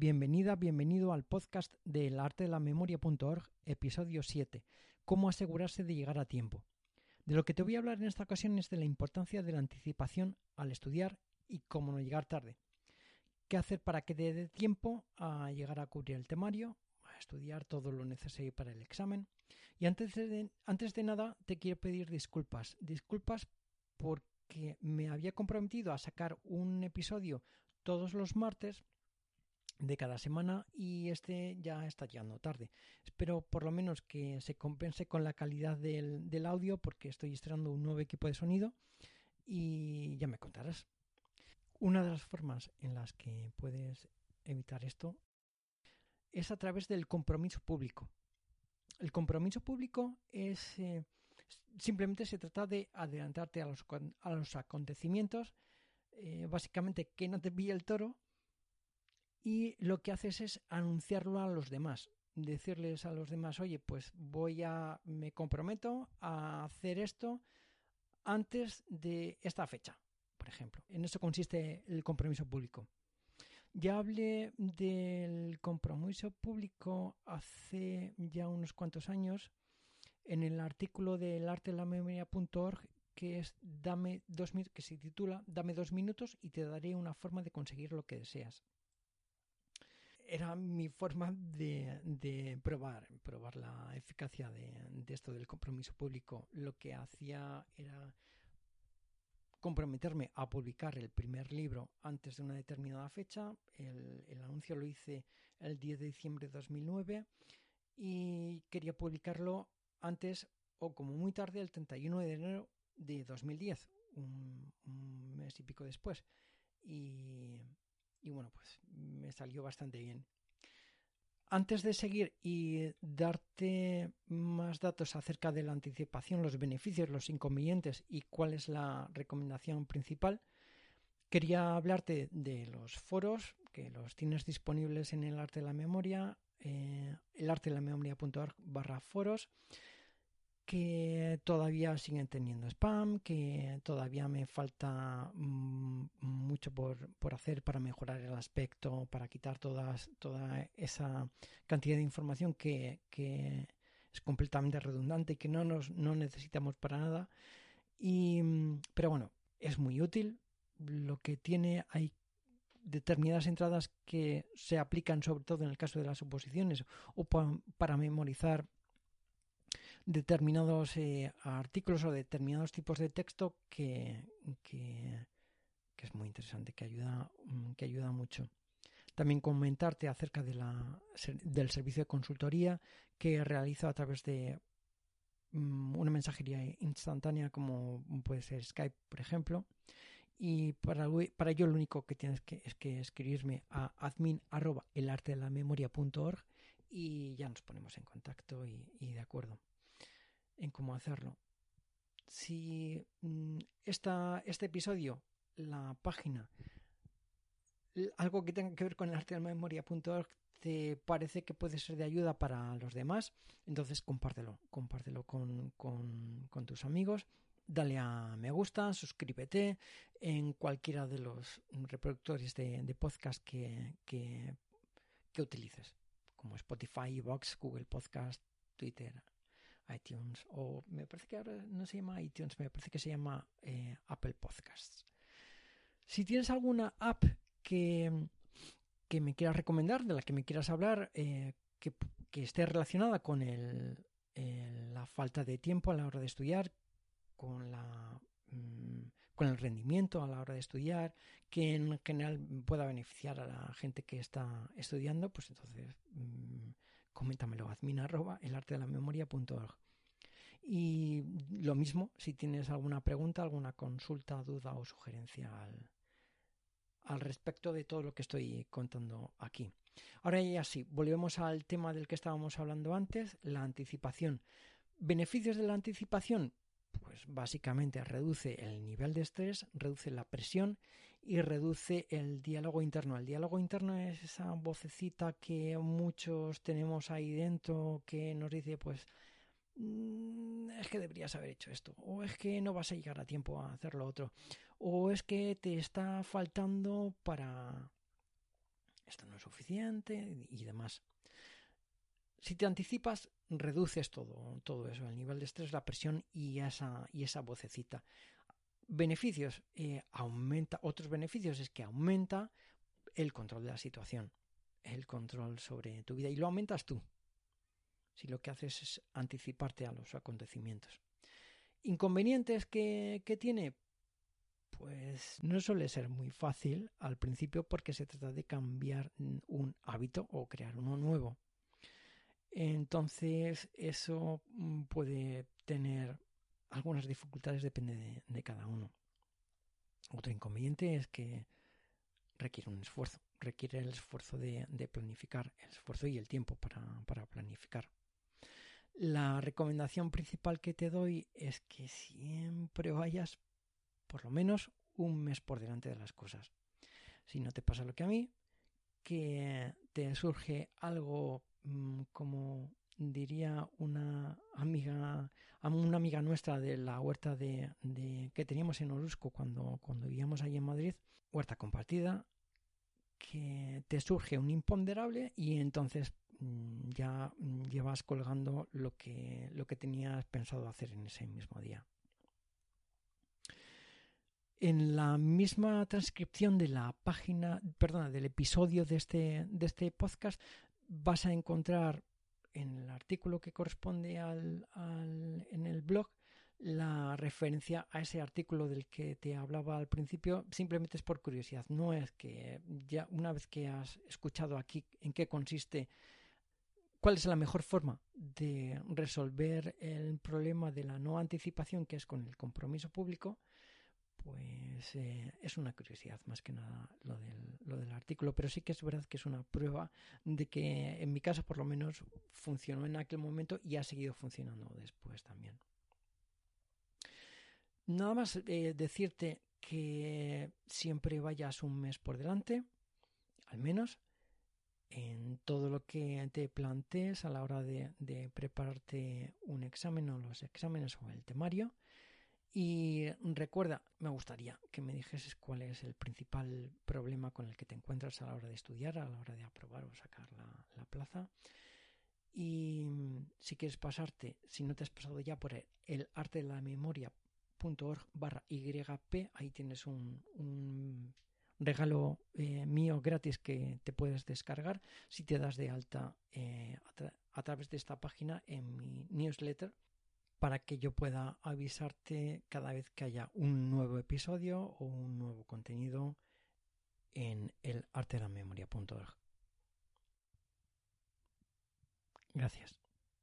Bienvenida, bienvenido al podcast de la memoria.org, episodio 7, cómo asegurarse de llegar a tiempo. De lo que te voy a hablar en esta ocasión es de la importancia de la anticipación al estudiar y cómo no llegar tarde. ¿Qué hacer para que te dé tiempo a llegar a cubrir el temario, a estudiar todo lo necesario para el examen? Y antes de, antes de nada te quiero pedir disculpas. Disculpas porque me había comprometido a sacar un episodio todos los martes de cada semana y este ya está llegando tarde. Espero por lo menos que se compense con la calidad del, del audio porque estoy estrenando un nuevo equipo de sonido y ya me contarás. Una de las formas en las que puedes evitar esto es a través del compromiso público. El compromiso público es eh, simplemente se trata de adelantarte a los, a los acontecimientos, eh, básicamente que no te pille el toro y lo que haces es anunciarlo a los demás, decirles a los demás, oye, pues voy a, me comprometo a hacer esto antes de esta fecha, por ejemplo. En eso consiste el compromiso público. Ya hablé del compromiso público hace ya unos cuantos años en el artículo del arte de la memoria.org que es dame dos que se titula Dame dos minutos y te daré una forma de conseguir lo que deseas era mi forma de, probar, probar la eficacia de, esto del compromiso público. Lo que hacía era comprometerme a publicar el primer libro antes de una determinada fecha. El, anuncio lo hice el 10 de diciembre de 2009 y quería publicarlo antes o como muy tarde el 31 de enero de 2010, un, un mes y pico después. Y y bueno, pues me salió bastante bien. Antes de seguir y darte más datos acerca de la anticipación, los beneficios, los inconvenientes y cuál es la recomendación principal, quería hablarte de los foros, que los tienes disponibles en el arte de la memoria, eh, el arte de la memoria.org barra foros que todavía siguen teniendo spam, que todavía me falta mm, mucho por, hacer para mejorar el aspecto, para quitar toda esa cantidad de información que, es completamente redundante y que no, nos, no necesitamos para nada. Y, pero bueno, es muy útil. Lo que tiene, hay determinadas entradas que se aplican sobre todo en el caso de las oposiciones o para memorizar determinados eh, artículos o determinados tipos de texto que, que, es muy interesante, que ayuda, mm, que ayuda mucho. También comentarte acerca de la, del servicio de consultoría que realizo a través de mm, una mensajería instantánea como puede ser Skype, por ejemplo. Y para, para ello lo único que tienes que es que escribirme a admin arroba el arte de la memoria.org y ya nos ponemos en contacto y de acuerdo en cómo hacerlo. Si mm, esta, este episodio, la página, algo que tenga que ver con el arte de la memoria.org te parece que puede ser de ayuda para los demás, entonces compártelo, compártelo con, con, tus amigos, dale a me gusta, suscríbete en cualquiera de los reproductores de, podcast que, que, que utilices, como Spotify, Vox, Google Podcast, Twitter, iTunes o me parece que ahora no se llama iTunes, me parece que se llama eh, Apple Podcasts. Si tienes alguna app que, que, me quieras recomendar, de la que me quieras hablar, eh, que, que, esté relacionada con la falta de tiempo a la hora de estudiar, con la mm, con el rendimiento a la hora de estudiar, que en general pueda beneficiar a la gente que está estudiando, pues entonces mmm, coméntamelo, admin arroba el. Y lo mismo, si tienes alguna pregunta, alguna consulta, duda o sugerencia al, al respecto de todo lo que estoy contando aquí. Ahora ya sí, volvemos al tema del que estábamos hablando antes, la anticipación. ¿Beneficios de la anticipación? Pues básicamente reduce el nivel de estrés, reduce la presión y reduce el diálogo interno. El diálogo interno es esa vocecita que muchos tenemos ahí dentro que nos dice pues mm, es que deberías haber hecho esto, o es que no vas a llegar a tiempo a hacer lo otro, o es que te está faltando para esto no es suficiente y demás. Si te anticipas, reduces todo, todo eso, el nivel de estrés, la presión y esa, y esa vocecita. Beneficios, eh, aumenta, otros beneficios es que aumenta el control de la situación, el control sobre tu vida y lo aumentas tú. Si lo que haces es anticiparte a los acontecimientos. Inconvenientes que, que tiene, pues no suele ser muy fácil al principio porque se trata de cambiar un hábito o crear uno nuevo. Entonces eso mm, puede tener algunas dificultades, depende de, cada uno. Otro inconveniente es que requiere un esfuerzo, requiere el esfuerzo de, planificar, el esfuerzo y el tiempo para, para, planificar. La recomendación principal que te doy es que siempre vayas por lo menos un mes por delante de las cosas. Si no te pasa lo que a mí, que te surge algo Mm, como diría una amiga una amiga nuestra de la huerta de, que teníamos en Orusco cuando, cuando vivíamos allí en Madrid, huerta compartida, que te surge un imponderable y entonces mm, ya llevas colgando lo que, lo que tenías pensado hacer en ese mismo día. En la misma transcripción de la página, perdona, del episodio de este, de este podcast, vas a encontrar en el artículo que corresponde al, en el blog la referencia a ese artículo del que te hablaba al principio simplemente es por curiosidad. No es que ya una vez que has escuchado aquí en qué consiste cuál es la mejor forma de resolver el problema de la no anticipación que es con el compromiso público pues eh, es una curiosidad más que nada lo del, lo del artículo, pero sí que es verdad que es una prueba de que en mi caso por lo menos funcionó en aquel momento y ha seguido funcionando después también. Nada más eh, decirte que siempre vayas un mes por delante, al menos, en todo lo que te plantees a la hora de, de prepararte un examen o los exámenes o el temario y recuerda, me gustaría que me dijeses cuál es el principal problema con el que te encuentras a la hora de estudiar, a la hora de aprobar o sacar la, plaza. Y si quieres pasarte, si no te has pasado ya por el arte de la memoria.org barra YP, ahí tienes un, regalo eh, mío gratis que te puedes descargar si te das de alta eh, a través de esta página en mi newsletter para que yo pueda avisarte cada vez que haya un nuevo episodio o un nuevo contenido en el arte de la memoria.org. Gracias.